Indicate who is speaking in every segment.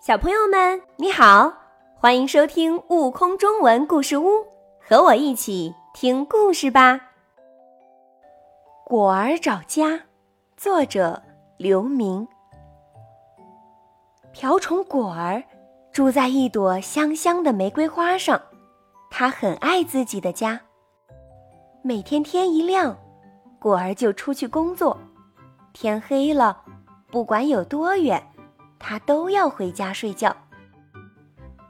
Speaker 1: 小朋友们，你好，欢迎收听《悟空中文故事屋》，和我一起听故事吧。果儿找家，作者刘明。瓢虫果儿住在一朵香香的玫瑰花上，它很爱自己的家。每天天一亮，果儿就出去工作，天黑了，不管有多远。他都要回家睡觉。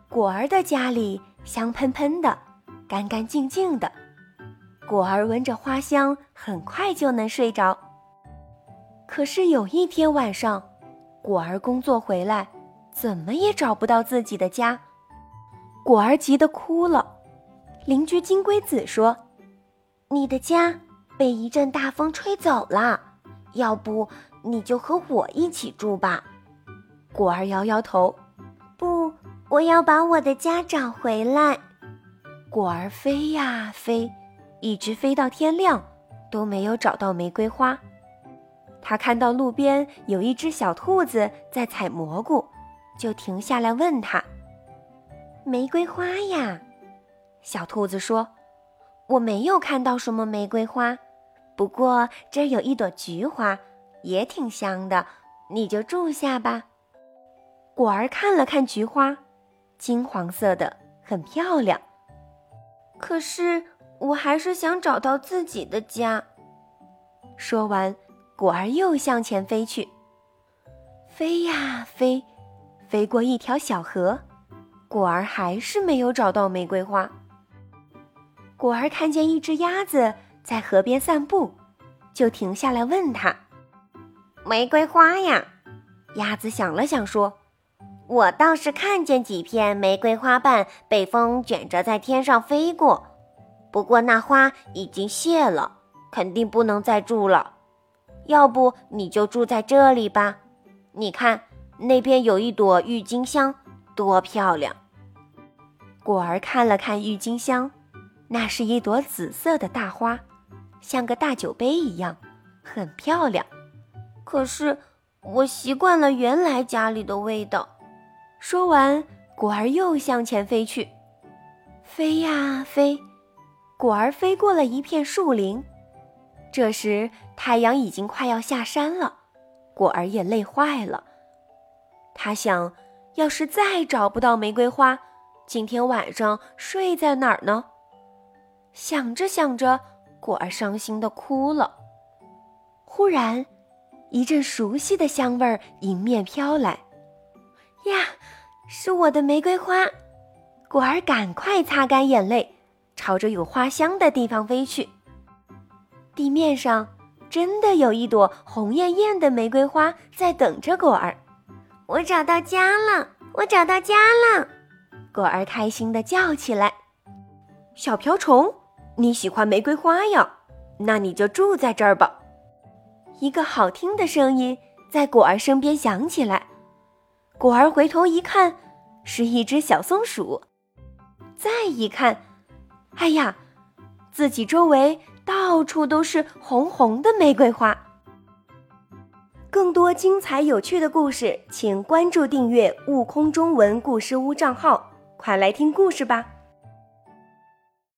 Speaker 1: 果儿的家里香喷喷的，干干净净的。果儿闻着花香，很快就能睡着。可是有一天晚上，果儿工作回来，怎么也找不到自己的家。果儿急得哭了。邻居金龟子说：“你的家被一阵大风吹走了，要不你就和我一起住吧。”果儿摇摇头，不，我要把我的家找回来。果儿飞呀飞，一直飞到天亮，都没有找到玫瑰花。他看到路边有一只小兔子在采蘑菇，就停下来问他：“玫瑰花呀？”小兔子说：“我没有看到什么玫瑰花，不过这儿有一朵菊花，也挺香的，你就住下吧。”果儿看了看菊花，金黄色的，很漂亮。可是我还是想找到自己的家。说完，果儿又向前飞去，飞呀飞，飞过一条小河，果儿还是没有找到玫瑰花。果儿看见一只鸭子在河边散步，就停下来问他：“玫瑰花呀？”鸭子想了想说。我倒是看见几片玫瑰花瓣被风卷着在天上飞过，不过那花已经谢了，肯定不能再住了。要不你就住在这里吧？你看那边有一朵郁金香，多漂亮！果儿看了看郁金香，那是一朵紫色的大花，像个大酒杯一样，很漂亮。可是我习惯了原来家里的味道。说完，果儿又向前飞去，飞呀飞，果儿飞过了一片树林。这时，太阳已经快要下山了，果儿也累坏了。他想，要是再找不到玫瑰花，今天晚上睡在哪儿呢？想着想着，果儿伤心的哭了。忽然，一阵熟悉的香味儿迎面飘来。是我的玫瑰花！果儿赶快擦干眼泪，朝着有花香的地方飞去。地面上真的有一朵红艳艳的玫瑰花在等着果儿。我找到家了！我找到家了！果儿开心的叫起来。小瓢虫，你喜欢玫瑰花呀？那你就住在这儿吧。一个好听的声音在果儿身边响起来。果儿回头一看，是一只小松鼠。再一看，哎呀，自己周围到处都是红红的玫瑰花。更多精彩有趣的故事，请关注订阅“悟空中文故事屋”账号，快来听故事吧。